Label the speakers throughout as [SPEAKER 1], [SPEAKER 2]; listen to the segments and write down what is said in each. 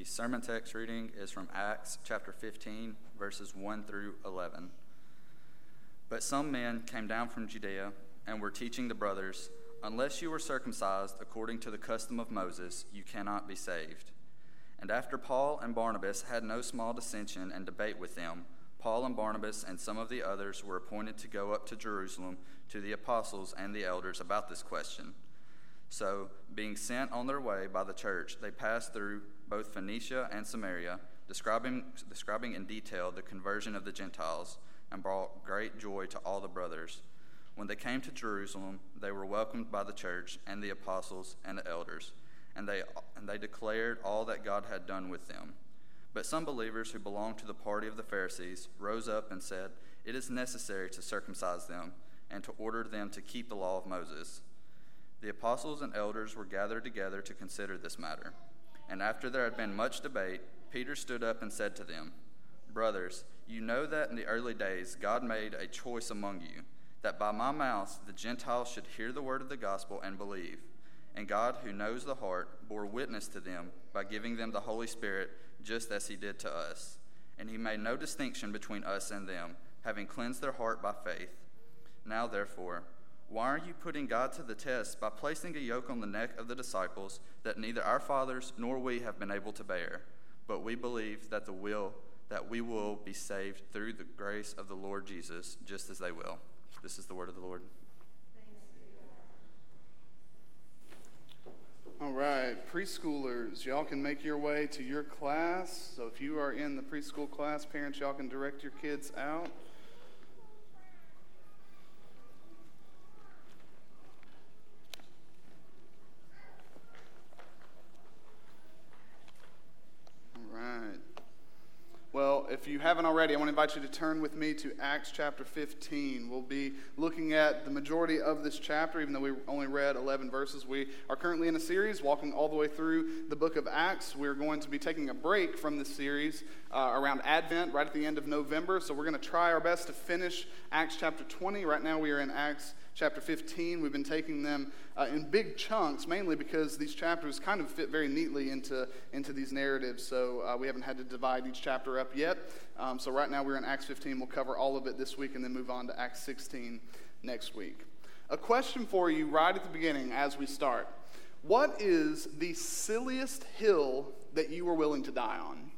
[SPEAKER 1] The sermon text reading is from Acts chapter 15, verses 1 through 11. But some men came down from Judea and were teaching the brothers, Unless you are circumcised according to the custom of Moses, you cannot be saved. And after Paul and Barnabas had no small dissension and debate with them, Paul and Barnabas and some of the others were appointed to go up to Jerusalem to the apostles and the elders about this question. So, being sent on their way by the church, they passed through both Phoenicia and Samaria, describing, describing in detail the conversion of the Gentiles, and brought great joy to all the brothers. When they came to Jerusalem, they were welcomed by the church and the apostles and the elders, and they, and they declared all that God had done with them. But some believers who belonged to the party of the Pharisees rose up and said, It is necessary to circumcise them and to order them to keep the law of Moses. The apostles and elders were gathered together to consider this matter. And after there had been much debate, Peter stood up and said to them, Brothers, you know that in the early days God made a choice among you, that by my mouth the Gentiles should hear the word of the gospel and believe. And God, who knows the heart, bore witness to them by giving them the Holy Spirit, just as he did to us. And he made no distinction between us and them, having cleansed their heart by faith. Now, therefore, why are you putting God to the test by placing a yoke on the neck of the disciples that neither our fathers nor we have been able to bear? But we believe that the will that we will be saved through the grace of the Lord Jesus, just as they will. This is the word of the Lord.
[SPEAKER 2] All right, preschoolers, y'all can make your way to your class. So if you are in the preschool class, parents, y'all can direct your kids out. Well, if you haven't already, I want to invite you to turn with me to Acts chapter 15. We'll be looking at the majority of this chapter, even though we only read 11 verses. We are currently in a series walking all the way through the book of Acts. We're going to be taking a break from this series uh, around Advent, right at the end of November. So we're going to try our best to finish Acts chapter 20. Right now, we are in Acts chapter 15. We've been taking them uh, in big chunks, mainly because these chapters kind of fit very neatly into, into these narratives. So uh, we haven't had to divide each chapter up yet. Um, so right now we're in Acts 15. We'll cover all of it this week and then move on to Acts 16 next week. A question for you right at the beginning as we start What is the silliest hill that you are willing to die on?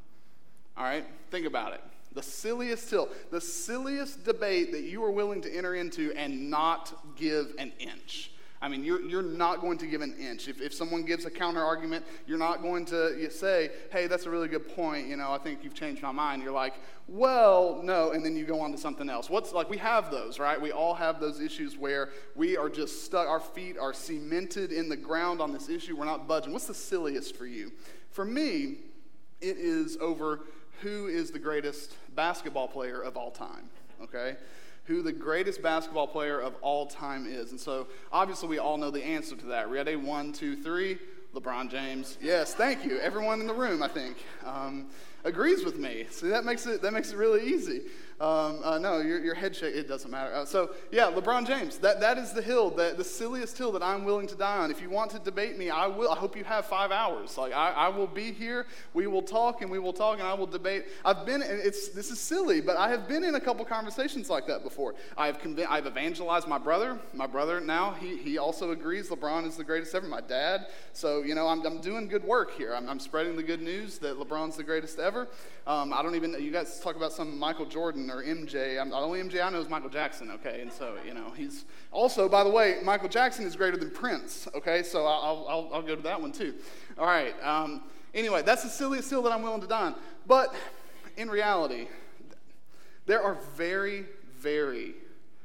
[SPEAKER 2] All right, think about it. The silliest hill, the silliest debate that you are willing to enter into and not give an inch. I mean, you're, you're not going to give an inch. If, if someone gives a counter argument, you're not going to say, hey, that's a really good point. You know, I think you've changed my mind. You're like, well, no. And then you go on to something else. What's like, we have those, right? We all have those issues where we are just stuck, our feet are cemented in the ground on this issue. We're not budging. What's the silliest for you? For me, it is over who is the greatest basketball player of all time, okay? Who the greatest basketball player of all time is. And so, obviously, we all know the answer to that. Ready? One, two, three. LeBron James. Yes, thank you. Everyone in the room, I think, um, agrees with me. See, that makes it that makes it really easy. Um, uh, no, your, your head shake, it doesn't matter. Uh, so, yeah, LeBron James, that, that is the hill, that, the silliest hill that I'm willing to die on. If you want to debate me, I will. I hope you have five hours. Like, I, I will be here. We will talk and we will talk and I will debate. I've been, it's, this is silly, but I have been in a couple conversations like that before. I've, conv- I've evangelized my brother. My brother now, he, he also agrees LeBron is the greatest ever. My dad. So, you know, I'm, I'm doing good work here. I'm, I'm spreading the good news that LeBron's the greatest ever. Um, I don't even, you guys talk about some Michael Jordan or MJ. I'm, the only MJ I know is Michael Jackson, okay? And so, you know, he's also, by the way, Michael Jackson is greater than Prince, okay? So I'll, I'll, I'll go to that one too. All right. Um, anyway, that's the silliest hill that I'm willing to die on. But in reality, there are very, very,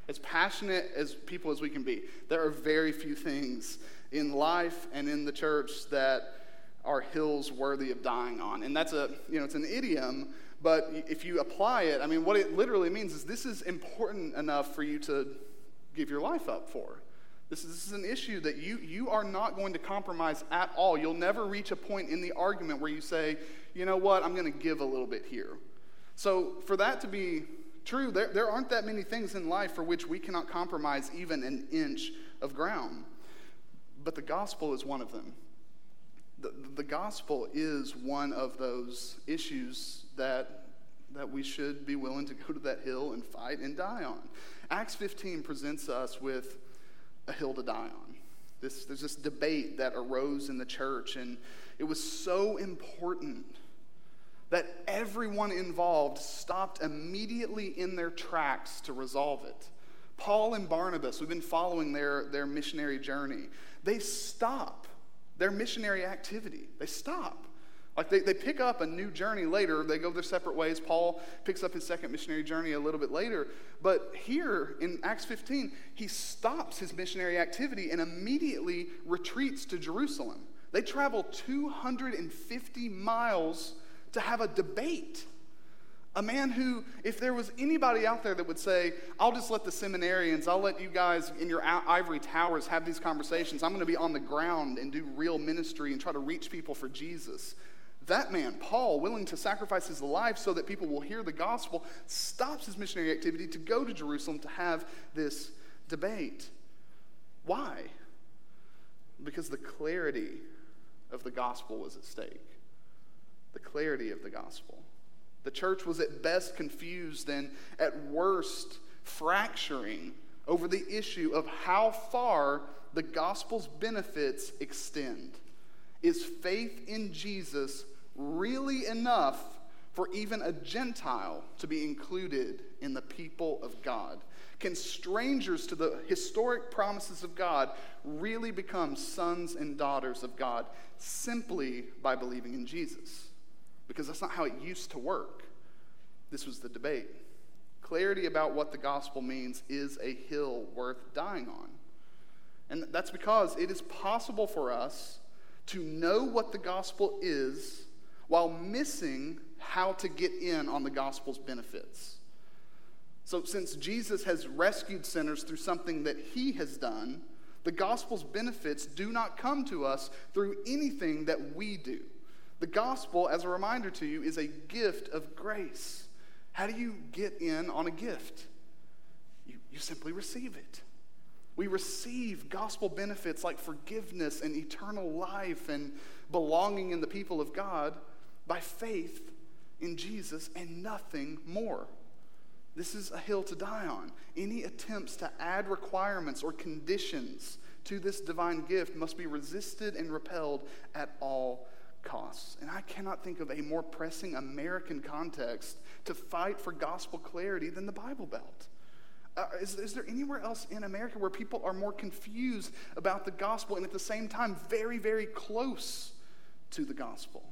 [SPEAKER 2] as passionate as people as we can be, there are very few things in life and in the church that are hills worthy of dying on. And that's a, you know, it's an idiom but if you apply it, I mean, what it literally means is this is important enough for you to give your life up for. This is, this is, an issue that you, you are not going to compromise at all. You'll never reach a point in the argument where you say, you know what, I'm going to give a little bit here. So, for that to be true, there, there aren't that many things in life for which we cannot compromise even an inch of ground. But the gospel is one of them. The, the gospel is one of those issues that, that we should be willing to go to that hill and fight and die on. Acts 15 presents us with a hill to die on. This, there's this debate that arose in the church, and it was so important that everyone involved stopped immediately in their tracks to resolve it. Paul and Barnabas, we've been following their, their missionary journey, they stop their missionary activity. They stop. Like they, they pick up a new journey later, they go their separate ways. Paul picks up his second missionary journey a little bit later. But here in Acts 15, he stops his missionary activity and immediately retreats to Jerusalem. They travel 250 miles to have a debate. A man who, if there was anybody out there that would say, I'll just let the seminarians, I'll let you guys in your ivory towers have these conversations, I'm going to be on the ground and do real ministry and try to reach people for Jesus. That man, Paul, willing to sacrifice his life so that people will hear the gospel, stops his missionary activity to go to Jerusalem to have this debate. Why? Because the clarity of the gospel was at stake. The clarity of the gospel. The church was at best confused and at worst fracturing over the issue of how far the gospel's benefits extend. Is faith in Jesus really enough for even a Gentile to be included in the people of God? Can strangers to the historic promises of God really become sons and daughters of God simply by believing in Jesus? because that's not how it used to work. This was the debate. Clarity about what the gospel means is a hill worth dying on. And that's because it is possible for us to know what the gospel is while missing how to get in on the gospel's benefits. So, since Jesus has rescued sinners through something that he has done, the gospel's benefits do not come to us through anything that we do. The gospel, as a reminder to you, is a gift of grace. How do you get in on a gift? You, you simply receive it. We receive gospel benefits like forgiveness and eternal life and belonging in the people of God by faith in Jesus and nothing more. This is a hill to die on. Any attempts to add requirements or conditions to this divine gift must be resisted and repelled at all costs. And I cannot think of a more pressing American context to fight for gospel clarity than the Bible Belt. Uh, is, is there anywhere else in America where people are more confused about the gospel and at the same time very, very close to the gospel?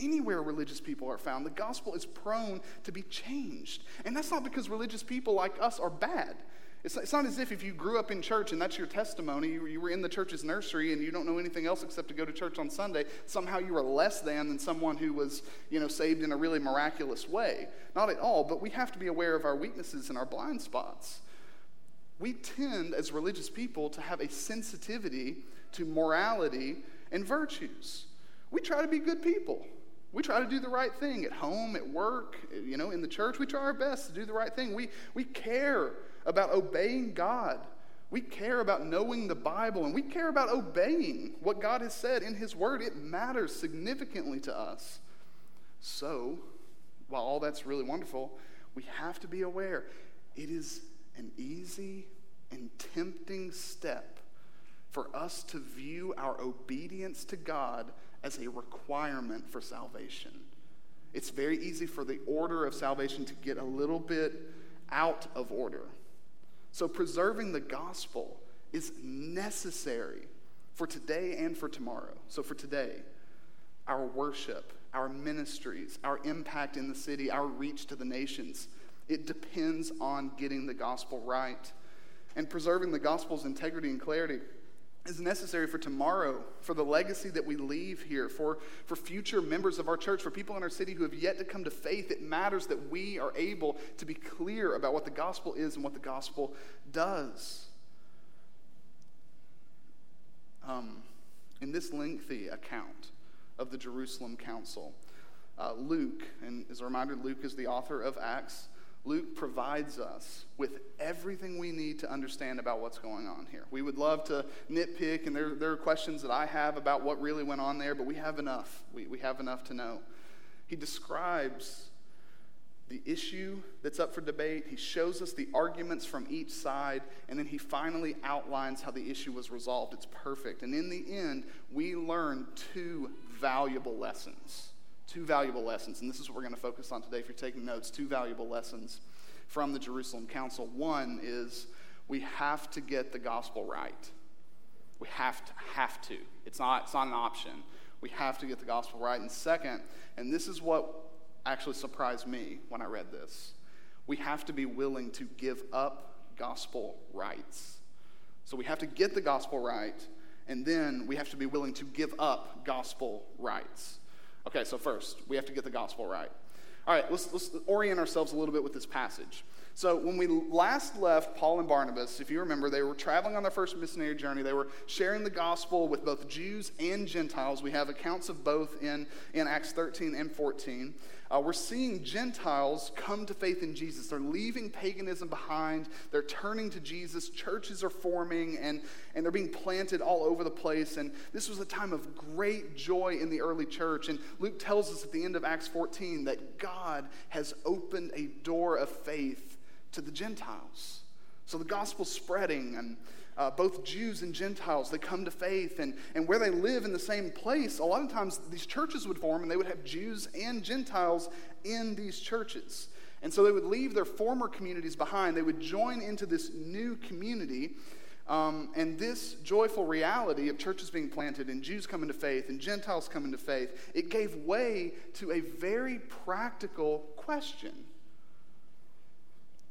[SPEAKER 2] Anywhere religious people are found, the gospel is prone to be changed. And that's not because religious people like us are bad. It's, it's not as if if you grew up in church and that's your testimony, you, you were in the church's nursery and you don't know anything else except to go to church on Sunday, somehow you are less than than someone who was, you know, saved in a really miraculous way. Not at all, but we have to be aware of our weaknesses and our blind spots. We tend, as religious people, to have a sensitivity to morality and virtues. We try to be good people. We try to do the right thing at home, at work, you know, in the church. We try our best to do the right thing. We, we care about obeying God. We care about knowing the Bible and we care about obeying what God has said in His Word. It matters significantly to us. So, while all that's really wonderful, we have to be aware it is an easy and tempting step for us to view our obedience to God as a requirement for salvation. It's very easy for the order of salvation to get a little bit out of order. So, preserving the gospel is necessary for today and for tomorrow. So, for today, our worship, our ministries, our impact in the city, our reach to the nations, it depends on getting the gospel right. And preserving the gospel's integrity and clarity is necessary for tomorrow, for the legacy that we leave here, for, for future members of our church, for people in our city who have yet to come to faith. It matters that we are able to be clear about what the gospel is and what the gospel does. Um, in this lengthy account of the Jerusalem Council, uh, Luke, and as a reminder, Luke is the author of Acts. Luke provides us with everything we need to understand about what's going on here. We would love to nitpick, and there, there are questions that I have about what really went on there, but we have enough. We, we have enough to know. He describes the issue that's up for debate, he shows us the arguments from each side, and then he finally outlines how the issue was resolved. It's perfect. And in the end, we learn two valuable lessons two valuable lessons, and this is what we're going to focus on today if you're taking notes. Two valuable lessons from the Jerusalem Council. One is we have to get the gospel right. We have to, have to. It's not, it's not an option. We have to get the gospel right. And second, and this is what actually surprised me when I read this, we have to be willing to give up gospel rights. So we have to get the gospel right, and then we have to be willing to give up gospel rights. Okay, so first, we have to get the gospel right. All right, let's, let's orient ourselves a little bit with this passage. So, when we last left Paul and Barnabas, if you remember, they were traveling on their first missionary journey. They were sharing the gospel with both Jews and Gentiles. We have accounts of both in, in Acts 13 and 14. Uh, we're seeing Gentiles come to faith in Jesus. They're leaving paganism behind, they're turning to Jesus. Churches are forming, and, and they're being planted all over the place. And this was a time of great joy in the early church. And Luke tells us at the end of Acts 14 that God has opened a door of faith to the Gentiles. So the gospel's spreading, and uh, both Jews and Gentiles, they come to faith. And, and where they live in the same place, a lot of times these churches would form, and they would have Jews and Gentiles in these churches. And so they would leave their former communities behind. They would join into this new community. Um, and this joyful reality of churches being planted and Jews coming to faith and Gentiles coming to faith, it gave way to a very practical question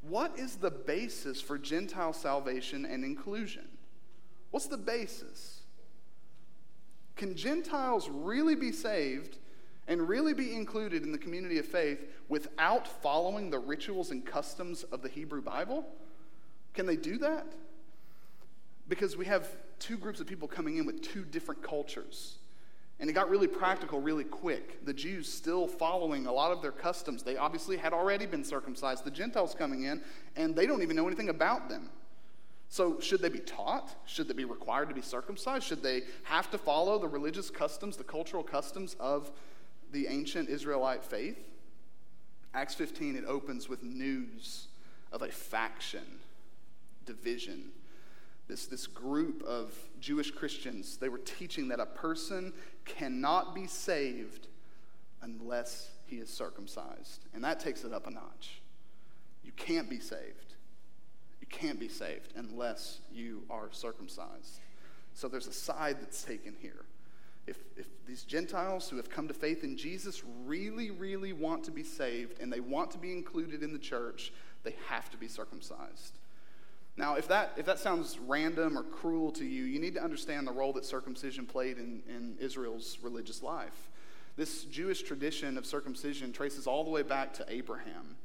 [SPEAKER 2] what is the basis for Gentile salvation and inclusion? What's the basis? Can Gentiles really be saved and really be included in the community of faith without following the rituals and customs of the Hebrew Bible? Can they do that? Because we have two groups of people coming in with two different cultures. And it got really practical really quick. The Jews still following a lot of their customs. They obviously had already been circumcised. The Gentiles coming in, and they don't even know anything about them. So, should they be taught? Should they be required to be circumcised? Should they have to follow the religious customs, the cultural customs of the ancient Israelite faith? Acts 15, it opens with news of a faction, division this, this group of Jewish Christians, they were teaching that a person cannot be saved unless he is circumcised. And that takes it up a notch. You can't be saved. You can't be saved unless you are circumcised. So there's a side that's taken here. If, if these Gentiles who have come to faith in Jesus really, really want to be saved and they want to be included in the church, they have to be circumcised. Now, if that, if that sounds random or cruel to you, you need to understand the role that circumcision played in, in Israel's religious life. This Jewish tradition of circumcision traces all the way back to Abraham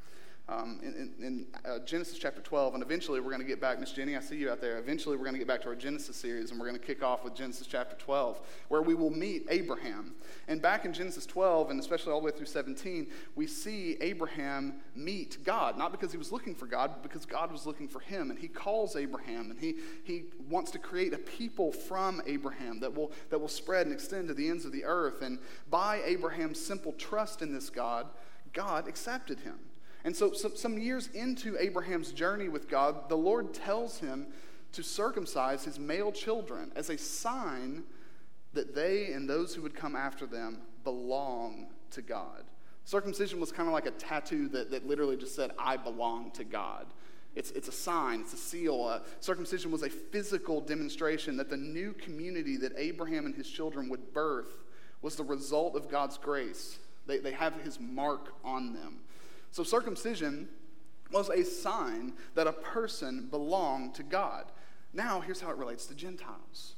[SPEAKER 2] um, in, in uh, Genesis chapter 12. And eventually we're going to get back, Miss Jenny, I see you out there. Eventually we're going to get back to our Genesis series and we're going to kick off with Genesis chapter 12, where we will meet Abraham. And back in Genesis 12, and especially all the way through 17, we see Abraham meet God, not because he was looking for God, but because God was looking for him. And he calls Abraham and he, he wants to create a people from Abraham that will, that will spread and extend to the ends of the earth. And by Abraham's simple trust in this God, God accepted him. And so, so, some years into Abraham's journey with God, the Lord tells him to circumcise his male children as a sign that they and those who would come after them belong to God. Circumcision was kind of like a tattoo that, that literally just said, I belong to God. It's, it's a sign, it's a seal. Uh, circumcision was a physical demonstration that the new community that Abraham and his children would birth was the result of God's grace. They, they have his mark on them. So circumcision was a sign that a person belonged to God. Now, here's how it relates to Gentiles.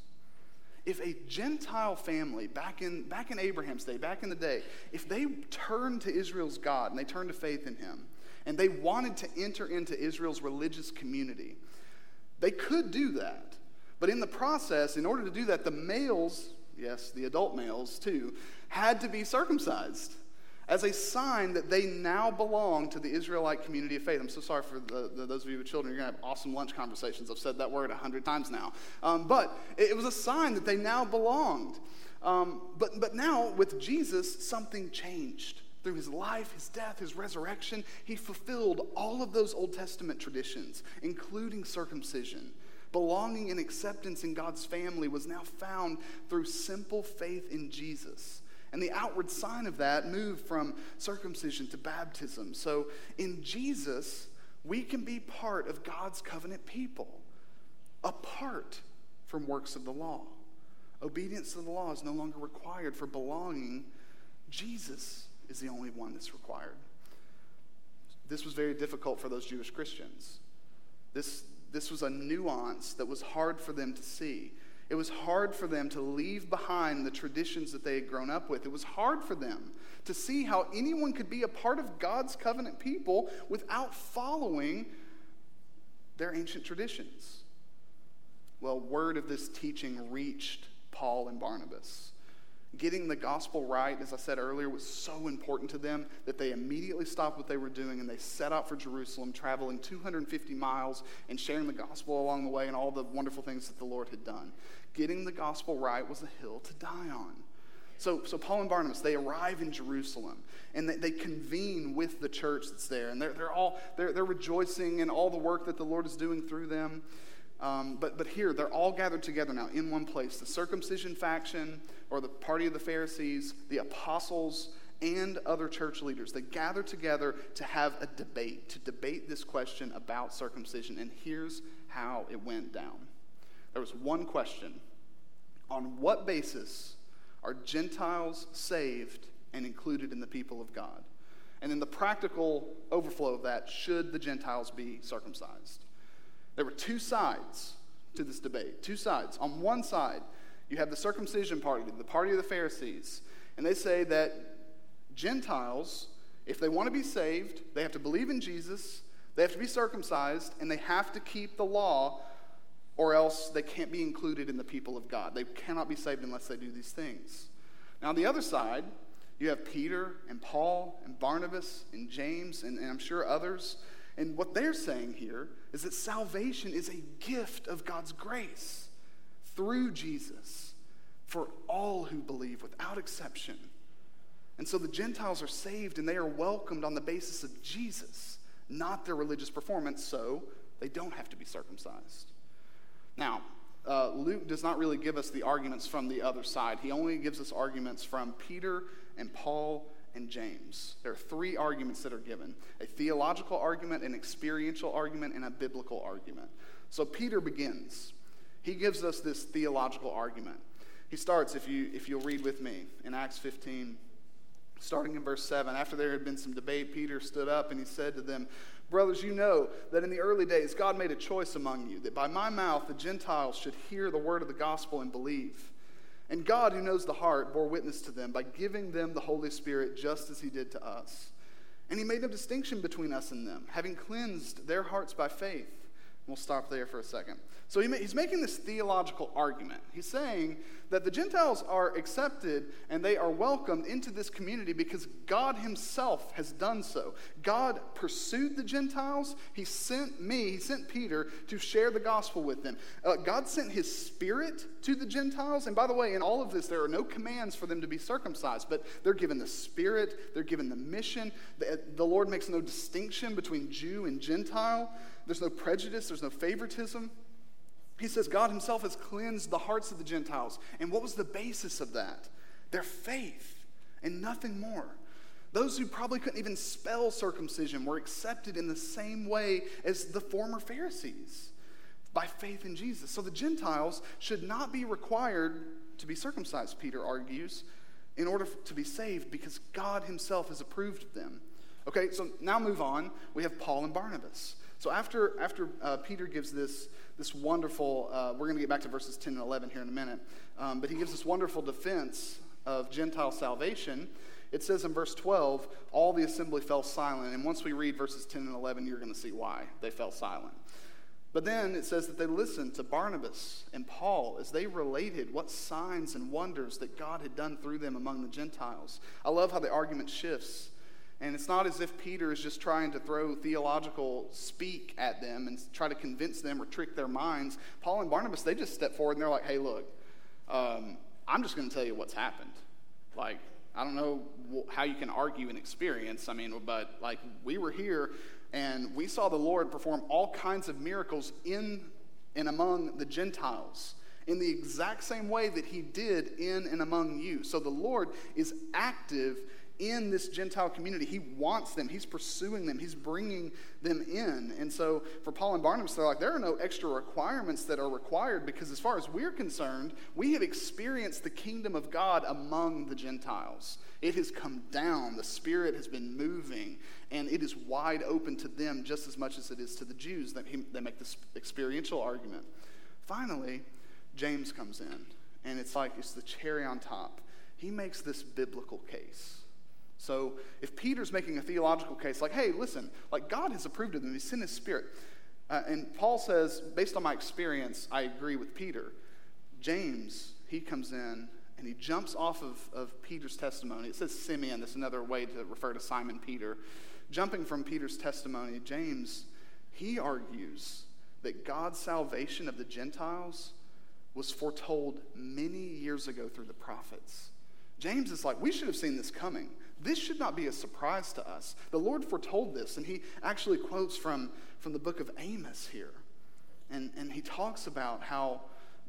[SPEAKER 2] If a Gentile family back in, back in Abraham's day, back in the day, if they turned to Israel's God and they turned to faith in him, and they wanted to enter into Israel's religious community, they could do that. But in the process, in order to do that, the males, yes, the adult males too, had to be circumcised. As a sign that they now belong to the Israelite community of faith. I'm so sorry for the, the, those of you with children. You're going to have awesome lunch conversations. I've said that word a hundred times now. Um, but it, it, was a sign that they now belonged. Um, but, but now, with Jesus, something changed. Through his life, his death, his resurrection, he fulfilled all of those Old Testament traditions, including circumcision. Belonging and acceptance in God's family was now found through simple faith in Jesus. And the outward sign of that moved from circumcision to baptism. So in Jesus, we can be part of God's covenant people, apart from works of the law. Obedience to the law is no longer required for belonging. Jesus is the only one that's required. This was very difficult for those Jewish Christians. This, this was a nuance that was hard for them to see. It was hard for them to leave behind the traditions that they had grown up with. It was hard for them to see how anyone could be a part of God's covenant people without following their ancient traditions. Well, word of this teaching reached Paul and Barnabas. Getting the gospel right, as I said earlier, was so important to them that they immediately stopped what they were doing and they set out for Jerusalem, traveling 250 miles and sharing the gospel along the way and all the wonderful things that the Lord had done. Getting the gospel right was a hill to die on. So, so Paul and Barnabas, they arrive in Jerusalem and they, they convene with the church that's there. And they're, they're all, they're, they're rejoicing in all the work that the Lord is doing through them. Um, but, but here, they're all gathered together now in one place the circumcision faction, or the party of the Pharisees, the apostles, and other church leaders. They gather together to have a debate, to debate this question about circumcision. And here's how it went down there was one question On what basis are Gentiles saved and included in the people of God? And then the practical overflow of that should the Gentiles be circumcised? There were two sides to this debate. Two sides. On one side, you have the circumcision party, the party of the Pharisees, and they say that Gentiles, if they want to be saved, they have to believe in Jesus, they have to be circumcised, and they have to keep the law, or else they can't be included in the people of God. They cannot be saved unless they do these things. Now, on the other side, you have Peter and Paul and Barnabas and James and, and I'm sure others and what they're saying here is that salvation is a gift of God's grace through Jesus for all who believe without exception. And so the Gentiles are saved and they are welcomed on the basis of Jesus, not their religious performance, so they don't have to be circumcised. Now, uh, Luke does not really give us the arguments from the other side. He only gives us arguments from Peter and Paul and James. There are three arguments that are given a theological argument, an experiential argument, and a biblical argument. So Peter begins. He gives us this theological argument. He starts, if, you, if you'll read with me, in Acts 15, starting in verse 7. After there had been some debate, Peter stood up and he said to them, Brothers, you know that in the early days God made a choice among you, that by my mouth the Gentiles should hear the word of the gospel and believe. And God, who knows the heart, bore witness to them by giving them the Holy Spirit just as He did to us. And He made no distinction between us and them, having cleansed their hearts by faith. We'll stop there for a second. So he, he's making this theological argument. He's saying that the Gentiles are accepted and they are welcomed into this community because God Himself has done so. God pursued the Gentiles. He sent me, He sent Peter to share the gospel with them. Uh, God sent His Spirit to the Gentiles. And by the way, in all of this, there are no commands for them to be circumcised, but they're given the Spirit, they're given the mission. The, the Lord makes no distinction between Jew and Gentile. There's no prejudice, there's no favoritism. He says God himself has cleansed the hearts of the Gentiles. And what was the basis of that? Their faith and nothing more. Those who probably couldn't even spell circumcision were accepted in the same way as the former Pharisees by faith in Jesus. So the Gentiles should not be required to be circumcised, Peter argues, in order to be saved because God himself has approved of them. Okay, so now move on. We have Paul and Barnabas. So after, after uh, Peter gives this, this wonderful, uh, we're going to get back to verses 10 and 11 here in a minute, um, but he gives this wonderful defense of Gentile salvation. It says in verse 12, all the assembly fell silent. And once we read verses 10 and 11, you're going to see why they fell silent. But then it says that they listened to Barnabas and Paul as they related what signs and wonders that God had done through them among the Gentiles. I love how the argument shifts. And it's not as if Peter is just trying to throw theological speak at them and try to convince them or trick their minds. Paul and Barnabas, they just step forward and they're like, hey, look, um, I'm just going to tell you what's happened. Like, I don't know how you can argue an experience. I mean, but like, we were here and we saw the Lord perform all kinds of miracles in and among the Gentiles in the exact same way that he did in and among you. So the Lord is active in this Gentile community. He wants them, he's pursuing them, he's bringing them in. And so for Paul and Barnabas, they're like, there are no extra requirements that are required because, as far as we're concerned, we have experienced the kingdom of God among the Gentiles. It has come down, the Spirit has been moving, and it is wide open to them just as much as it is to the Jews. That they make this experiential argument. Finally, James comes in, and it's like it's the cherry on top. He makes this biblical case. So if Peter's making a theological case, like, hey, listen, like God has approved of them, He sent His Spirit. Uh, and Paul says, based on my experience, I agree with Peter. James, he comes in and he jumps off of, of Peter's testimony. It says Simeon, that's another way to refer to Simon Peter. Jumping from Peter's testimony, James, he argues that God's salvation of the Gentiles was foretold many years ago through the prophets. James is like, we should have seen this coming. This should not be a surprise to us. The Lord foretold this, and he actually quotes from, from the book of Amos here. And, and he talks about how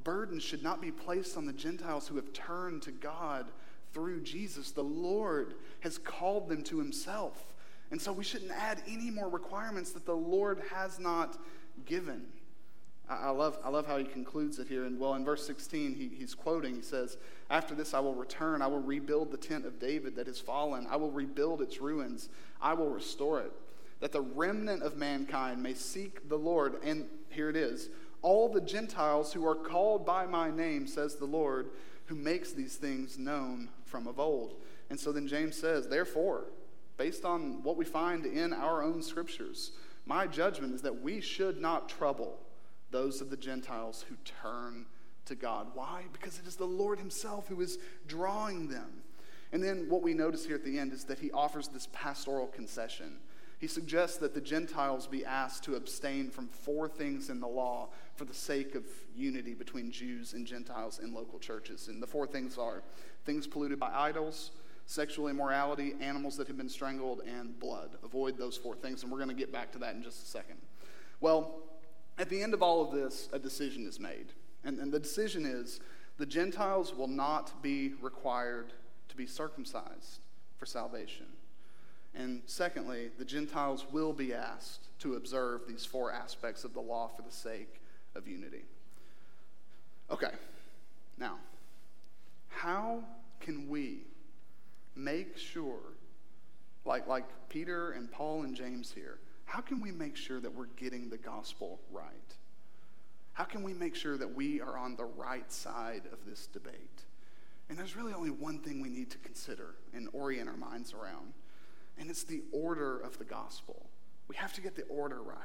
[SPEAKER 2] burdens should not be placed on the Gentiles who have turned to God through Jesus. The Lord has called them to himself. And so we shouldn't add any more requirements that the Lord has not given. I love, I love how he concludes it here. And well, in verse 16, he, he's quoting, he says, After this I will return. I will rebuild the tent of David that has fallen. I will rebuild its ruins. I will restore it, that the remnant of mankind may seek the Lord. And here it is all the Gentiles who are called by my name, says the Lord, who makes these things known from of old. And so then James says, Therefore, based on what we find in our own scriptures, my judgment is that we should not trouble those of the Gentiles who turn to God. Why? Because it is the Lord Himself who is drawing them. And then what we notice here at the end is that He offers this pastoral concession. He suggests that the Gentiles be asked to abstain from four things in the law for the sake of unity between Jews and Gentiles in local churches. And the four things are things polluted by idols, sexual immorality, animals that have been strangled, and blood. Avoid those four things, and we're going to get back to that in just a second. Well, at the end of all of this, a decision is made. And, and the decision is the Gentiles will not be required to be circumcised for salvation. And secondly, the Gentiles will be asked to observe these four aspects of the law for the sake of unity. Okay, now, how can we make sure, like, like Peter and Paul and James here, how can we make sure that we're getting the gospel right? How can we make sure that we are on the right side of this debate? And there's really only one thing we need to consider and orient our minds around, and it's the order of the gospel. We have to get the order right.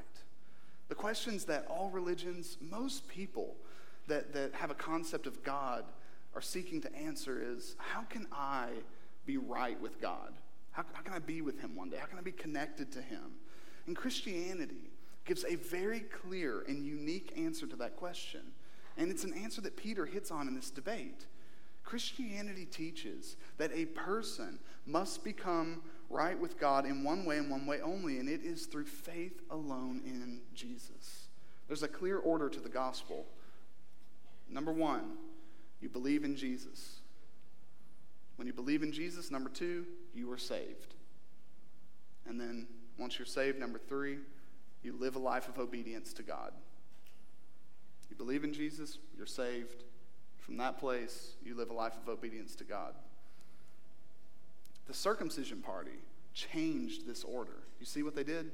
[SPEAKER 2] The questions that all religions, most people that, that have a concept of God are seeking to answer is how can I be right with God? How, how can I be with Him one day? How can I be connected to Him? And Christianity gives a very clear and unique answer to that question. And it's an answer that Peter hits on in this debate. Christianity teaches that a person must become right with God in one way and one way only, and it is through faith alone in Jesus. There's a clear order to the gospel. Number one, you believe in Jesus. When you believe in Jesus, number two, you are saved. And then once you're saved, number three, you live a life of obedience to God. You believe in Jesus, you're saved. From that place, you live a life of obedience to God. The circumcision party changed this order. You see what they did?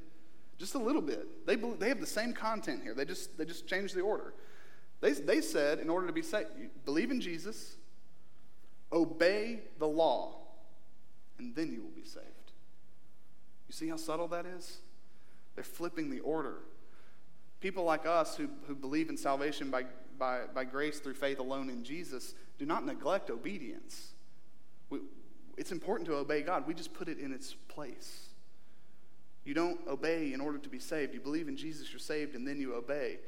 [SPEAKER 2] Just a little bit. They, they have the same content here, they just, they just changed the order. They, they said, in order to be saved, believe in Jesus, obey the law, and then you will be saved. You see how subtle that is? They're flipping the order. People like us who, who believe in salvation by, by, by grace through faith alone in Jesus do not neglect obedience. We, it's important to obey God, we just put it in its place. You don't obey in order to be saved. You believe in Jesus, you're saved, and then you obey.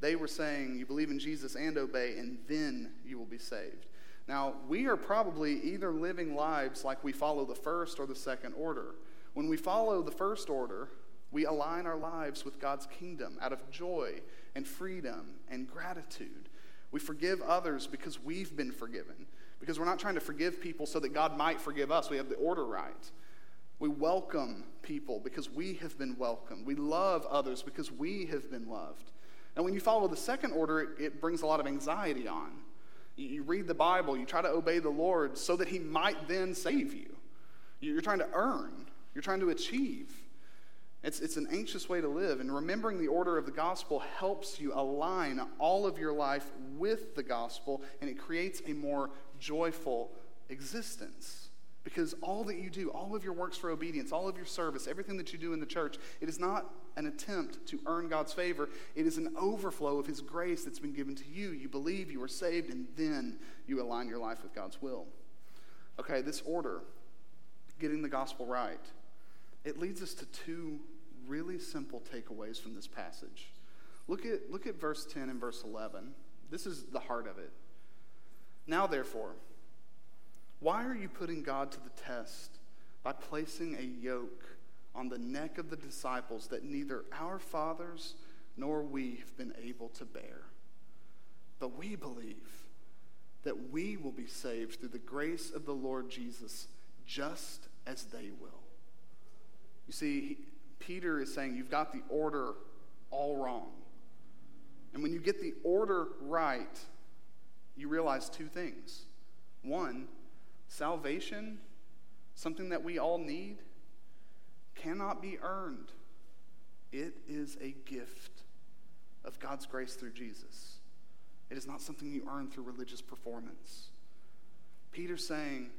[SPEAKER 2] They were saying you believe in Jesus and obey, and then you will be saved. Now, we are probably either living lives like we follow the first or the second order. When we follow the first order, we align our lives with God's kingdom out of joy and freedom and gratitude. We forgive others because we've been forgiven, because we're not trying to forgive people so that God might forgive us. We have the order right. We welcome people because we have been welcomed. We love others because we have been loved. And when you follow the second order, it, it brings a lot of anxiety on. You, you read the Bible, you try to obey the Lord so that He might then save you. You're trying to earn, you're trying to achieve. It's, it's an anxious way to live. And remembering the order of the gospel helps you align all of your life with the gospel, and it creates a more joyful existence. Because all that you do, all of your works for obedience, all of your service, everything that you do in the church, it is not an attempt to earn God's favor. It is an overflow of His grace that's been given to you. You believe you are saved, and then you align your life with God's will. Okay, this order, getting the gospel right, it leads us to two really simple takeaways from this passage. Look at, look at verse 10 and verse 11. This is the heart of it. Now, therefore, why are you putting God to the test by placing a yoke on the neck of the disciples that neither our fathers nor we have been able to bear? But we believe that we will be saved through the grace of the Lord Jesus just as they will. You see, Peter is saying you've got the order all wrong. And when you get the order right, you realize two things. One, Salvation, something that we all need, cannot be earned. It is a gift of God's grace through Jesus. It is not something you earn through religious performance. Peter's saying,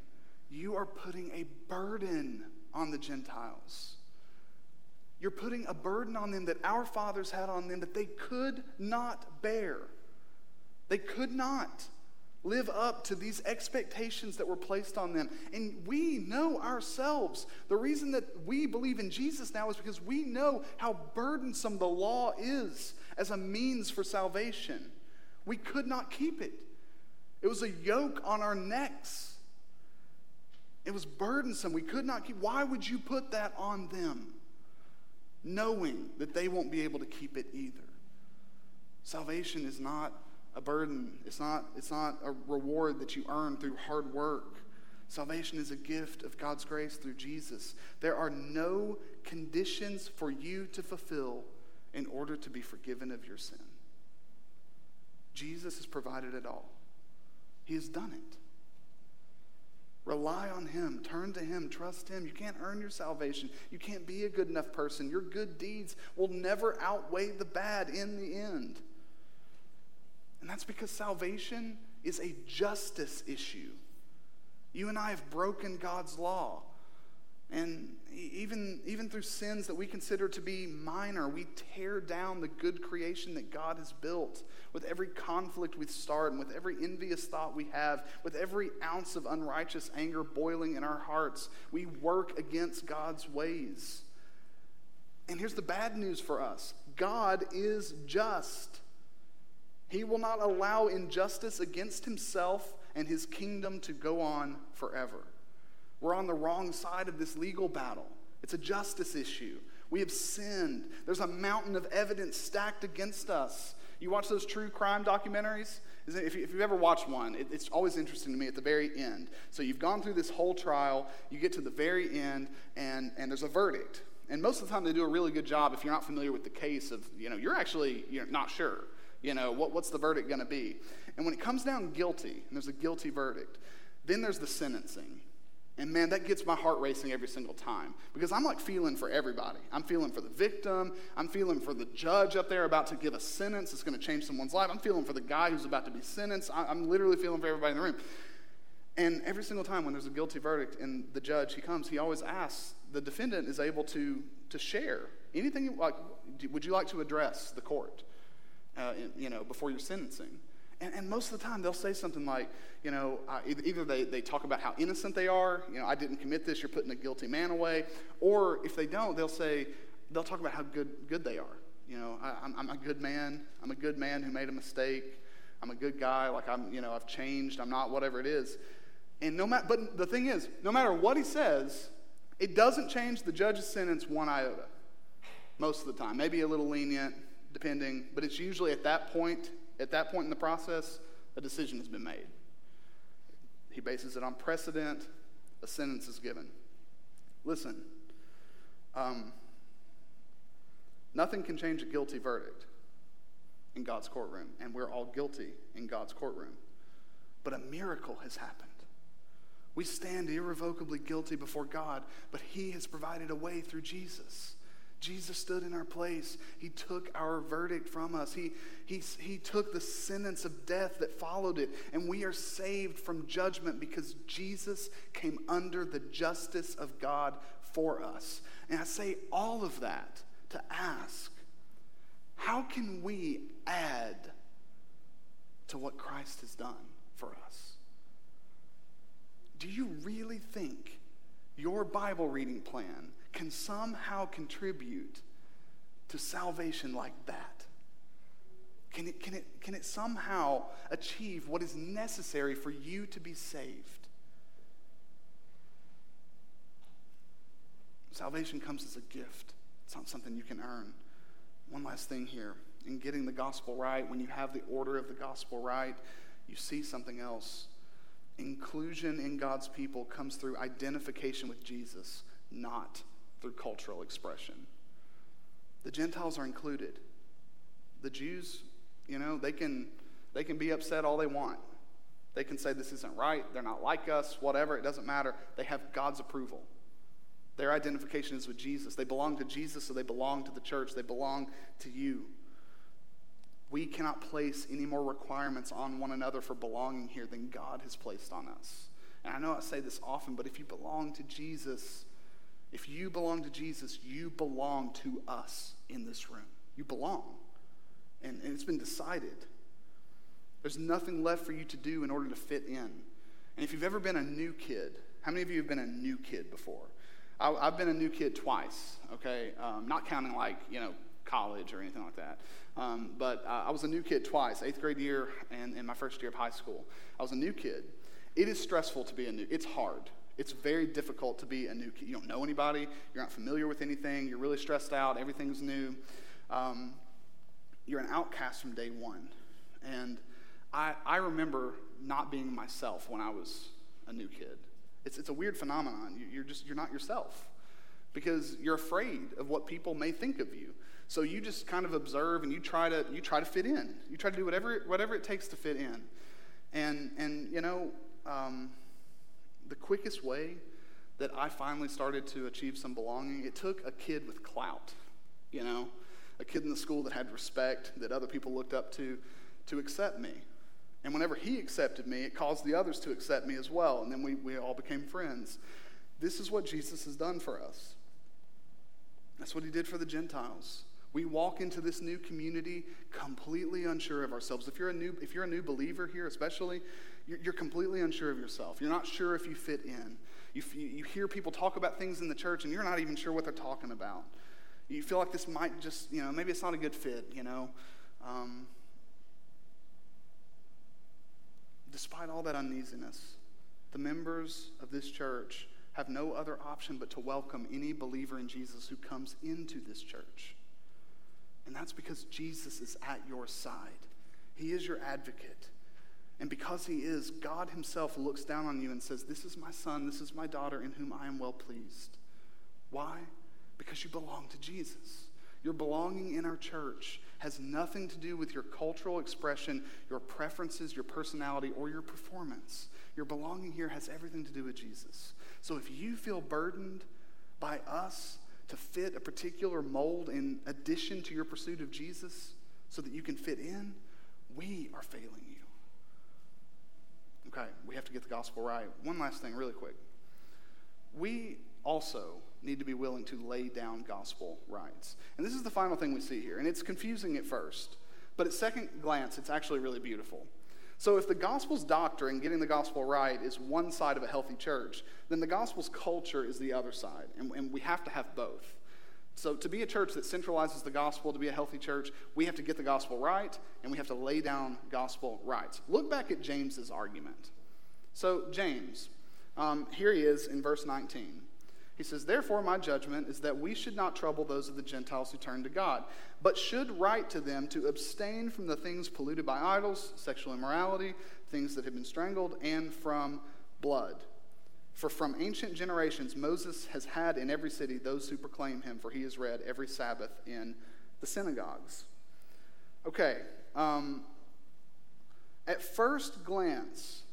[SPEAKER 2] You are putting a burden on the Gentiles. You're putting a burden on them that our fathers had on them that they could not bear. They could not live up to these expectations that were placed on them. And we know ourselves. The reason that we believe in Jesus now is because we know how burdensome the law is as a means for salvation. We could not keep it, it was a yoke on our necks. It was burdensome. We could not keep. Why would you put that on them? Knowing that they won't be able to keep it either. Salvation is not a burden. It's not, it's not a reward that you earn through hard work. Salvation is a gift of God's grace through Jesus. There are no conditions for you to fulfill in order to be forgiven of your sin. Jesus has provided it all, He has done it. Rely on Him. Turn to Him. Trust Him. You can't earn your salvation. You can't be a good enough person. Your good deeds will never outweigh the bad in the end. And that's because salvation is a justice issue. You and I have broken God's law. And even, even through sins that we consider to be minor, we tear down the good creation that God has built with every conflict we start and with every envious thought we have, with every ounce of unrighteous anger boiling in our hearts. We work against God's ways. And here's the bad news for us God is just. He will not allow injustice against himself and his kingdom to go on forever. We're on the wrong side of this legal battle. It's a justice issue. We have sinned. There's a mountain of evidence stacked against us. You watch those true crime documentaries? If you've ever watched one, it's always interesting to me at the very end. So you've gone through this whole trial, you get to the very end, and, and there's a verdict. And most of the time, they do a really good job if you're not familiar with the case of, you know, you're actually you're not sure. You know, what, what's the verdict going to be? And when it comes down guilty, and there's a guilty verdict, then there's the sentencing. And man, that gets my heart racing every single time because I'm like feeling for everybody. I'm feeling for the victim. I'm feeling for the judge up there about to give a sentence that's going to change someone's life. I'm feeling for the guy who's about to be sentenced. I'm literally feeling for everybody in the room. And every single time when there's a guilty verdict and the judge, he comes, he always asks the defendant is able to, to share anything like, would you like to address the court, uh, you know, before your sentencing? And, and, most of the time, they'll say something like, you know, uh, either they, they talk about how innocent they are, you know, I didn't commit this, you're putting a guilty man away. Or if they don't, they'll say, they'll talk about how good, good they are. You know, I, I'm, I'm a good man. I'm a good man who made a mistake. I'm a good guy. Like I'm, you know, I've changed. I'm not whatever it is. And no matter, but the thing is, no matter what he says, it doesn't change the judge's sentence one iota. Most of the time, maybe a little lenient, depending. But it's usually at that point, at that point in the process, a decision has been made. He bases it on precedent. A sentence is given. Listen. Um, Nothing can change a guilty verdict in God's courtroom, and we're all guilty in God's courtroom. But a miracle has happened. We stand irrevocably guilty before God, but He has provided a way through Jesus. Jesus stood in our place. He took our verdict from us. He, he, he took the sentence of death that followed it, and we are saved from judgment because Jesus came under the justice of God for us. And I say all of that to ask how can we add to what Christ has done for us? Do you really think your Bible reading plan can somehow contribute to salvation like that? Can it, can, it, can it somehow achieve what is necessary for you to be saved? Salvation comes as a gift. It's not something you can earn. One last thing here. In getting the gospel right, when you have the order of the gospel right, you see something else. Inclusion in God's people comes through identification with Jesus, not through cultural expression. The Gentiles are included. The Jews, you know, they can, they can be upset all they want. They can say this isn't right, they're not like us, whatever, it doesn't matter. They have God's approval. Their identification is with Jesus. They belong to Jesus, so they belong to the church. They belong to you. We cannot place any more requirements on one another for belonging here than God has placed on us. And I know I say this often, but if you belong to Jesus, if you belong to Jesus, you belong to us in this room. You belong. And, and it's been decided. There's nothing left for you to do in order to fit in. And if you've ever been a new kid, how many of you have been a new kid before? I, have been a new kid twice, okay? Um, not counting like, you know, college or anything like that. Um, but uh, I was a new kid twice, eighth grade year and in my first year of high school. I was a new kid. It is stressful to be a new, it's hard. It's very difficult to be a new kid. You don't know anybody, you're not familiar with anything, you're really stressed out, everything's new. Um, you're an outcast from day one. And I, I remember not being myself when I was a new kid. It's, it's a weird phenomenon. You, you're just, you're not yourself because you're afraid of what people may think of you. So you just kind of observe and you try to, you try to fit in. You try to do whatever, whatever it takes to fit in. And, and you know, um, the quickest way that I finally started to achieve some belonging, it took a kid with clout, you know, a kid in the school that had respect, that other people looked up to, to accept me. And whenever he accepted me, it caused the others to accept me as well. And then we, we all became friends. This is what Jesus has done for us. That's what he did for the Gentiles. We walk into this new community completely unsure of ourselves. If you're a new, if you're a new believer here, especially, you're, completely unsure of yourself. You're not sure if you fit in. You, you hear people talk about things in the church, and you're not even sure what they're talking about. You feel like this might just, you know, maybe it's not a good fit, you know. Um, despite all that uneasiness, the members of this church have no other option but to welcome any believer in Jesus who comes into this church. And that's because Jesus is at your side. He is your advocate. And because he is, God himself looks down on you and says, This is my son, this is my daughter in whom I am well pleased. Why? Because you belong to Jesus. Your belonging in our church has nothing to do with your cultural expression, your preferences, your personality, or your performance. Your belonging here has everything to do with Jesus. So if you feel burdened by us to fit a particular mold in addition to your pursuit of Jesus so that you can fit in, we are failing you. Okay, we have to get the gospel right. One last thing, really quick. We also need to be willing to lay down gospel rights. And this is the final thing we see here. And it's confusing at first, but at second glance, it's actually really beautiful. So, if the gospel's doctrine, getting the gospel right, is one side of a healthy church, then the gospel's culture is the other side. And, and we have to have both. So, to be a church that centralizes the gospel, to be a healthy church, we have to get the gospel right and we have to lay down gospel rights. Look back at James's argument. So, James, um, here he is in verse 19. He says, Therefore, my judgment is that we should not trouble those of the Gentiles who turn to God, but should write to them to abstain from the things polluted by idols, sexual immorality, things that have been strangled, and from blood. For from ancient generations, Moses has had in every city those who proclaim him, for he is read every Sabbath in the synagogues. Okay, um, at first glance,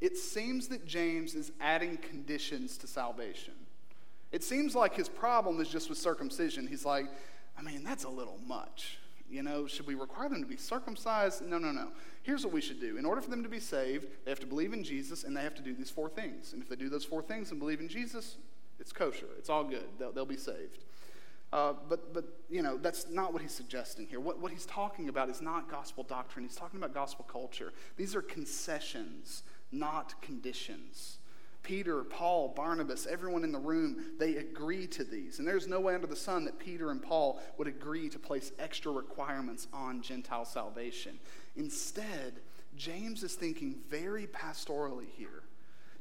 [SPEAKER 2] it seems that James is adding conditions to salvation. It seems like his problem is just with circumcision. He's like, I mean, that's a little much. You know, should we require them to be circumcised? No, no, no. Here's what we should do. In order for them to be saved, they have to believe in Jesus and they have to do these four things. And if they do those four things and believe in Jesus, it's kosher. It's all good. They'll, they'll be saved. Uh, but, but, you know, that's not what he's suggesting here. What, what he's talking about is not gospel doctrine. He's talking about gospel culture. These are concessions, not conditions. Peter, Paul, Barnabas, everyone in the room, they agree to these. And there's no way under the sun that Peter and Paul would agree to place extra requirements on Gentile salvation. Instead, James is thinking very pastorally here.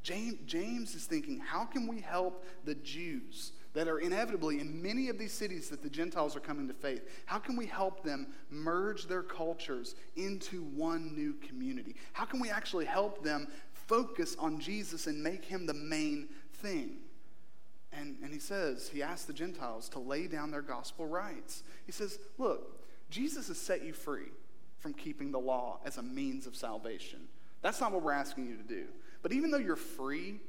[SPEAKER 2] James, James is thinking, how can we help the Jews that are inevitably in many of these cities that the Gentiles are coming to faith? How can we help them merge their cultures into one new community? How can we actually help them focus on Jesus and make him the main thing. And, and he says, he asks the Gentiles to lay down their gospel rights. He says, Look, Jesus has set you free from keeping the law as a means of salvation. That's not what we're asking you to do. But even though you're free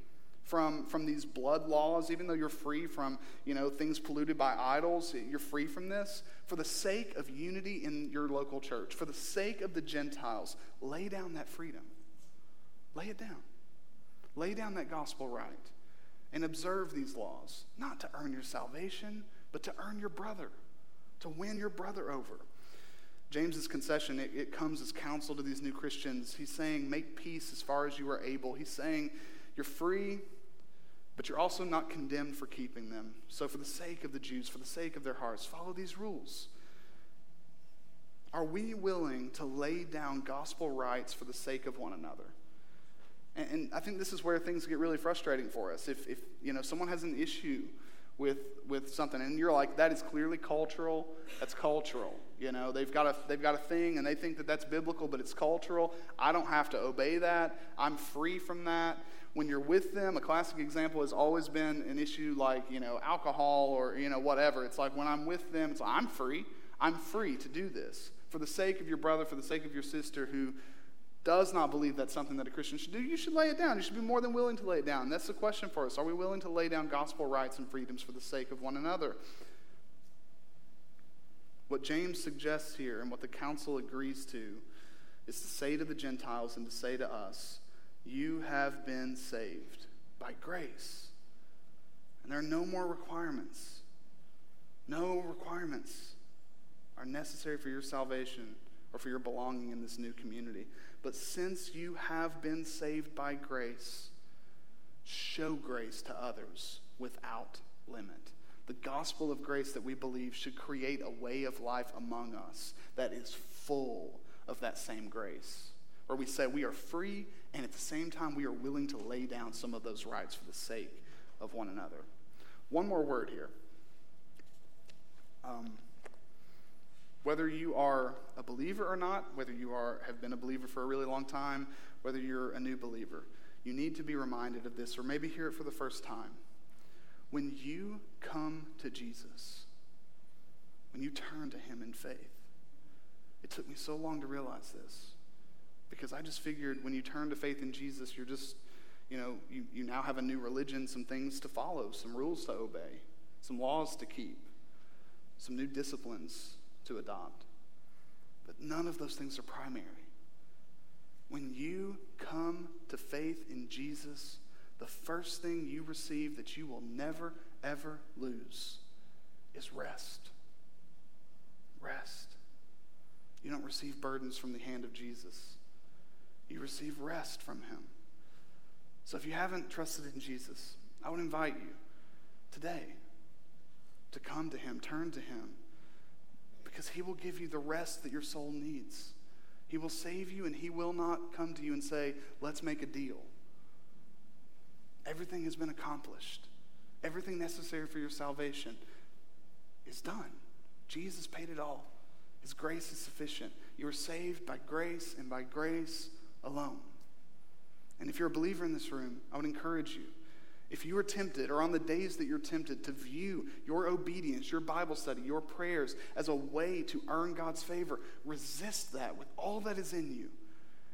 [SPEAKER 2] from, from these blood laws, even though you're free from you know, things polluted by idols, you're free from this, for the sake of unity in your local church, for the sake of the Gentiles, lay down that freedom. Lay it down. Lay down that gospel right and observe these laws, not to earn your salvation, but to earn your brother, to win your brother over. James's concession, it, it, comes as counsel to these new Christians. He's saying, make peace as far as you are able. He's saying, you're free, but you're also not condemned for keeping them. So, for the sake of the Jews, for the sake of their hearts, follow these rules. Are we willing to lay down gospel rights for the sake of one another? And, and I think this is where things get really frustrating for us. If, if you know, someone has an issue with, with something and you're like, that is clearly cultural, that's cultural. You know, they've got, a, they've got a thing and they think that that's biblical, but it's cultural. I don't have to obey that. I'm free from that when you're with them, a classic example has always been an issue like, you know, alcohol or, you know, whatever. It's like when I'm with them, it's like, I'm free. I'm free to do this for the sake of your brother, for the sake of your sister who does not believe that's something that a Christian should do, you should lay it down. You should be more than willing to lay it down. That's the question for us. Are we willing to lay down gospel rights and freedoms for the sake of one another? What James suggests here and what the council agrees to is to say to the Gentiles and to say to us, You have been saved by grace. And there are no more requirements. No requirements are necessary for your salvation or for your belonging in this new community. But since you have been saved by grace, show grace to others without limit. The gospel of grace that we believe should create a way of life among us that is full of that same grace. Where we say we are free, and at the same time, we are willing to lay down some of those rights for the sake of one another. One more word here. Um, whether you are a believer or not, whether you are, have been a believer for a really long time, whether you're a new believer, you need to be reminded of this or maybe hear it for the first time. When you come to Jesus, when you turn to Him in faith, it took me so long to realize this because I just figured when you turn to faith in Jesus, you're just, you know, you, you now have a new religion, some things to follow, some rules to obey, some laws to keep, some new disciplines to adopt. But none of those things are primary. When you come to faith in Jesus, the first thing you receive that you will never, ever lose is rest. Rest. You don't receive burdens from the hand of Jesus, you receive rest from Him. So if you haven't trusted in Jesus, I would invite you today to come to Him, turn to Him, because He will give you the rest that your soul needs. He will save you, and He will not come to you and say, Let's make a deal. Everything has been accomplished, everything necessary for your salvation is done. Jesus paid it all. His grace is sufficient. You are saved by grace and by grace alone. And if you're a believer in this room, I would encourage you. If you are tempted, or on the days that you're tempted, to view your obedience, your Bible study, your prayers as a way to earn God's favor, resist that with all that is in you.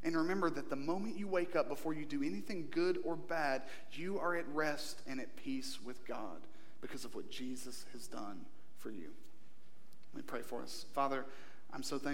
[SPEAKER 2] And remember that the moment you wake up before you do anything good or bad, you are at rest and at peace with God because of what Jesus has done for you. Let me pray for us. Father, I'm so thankful.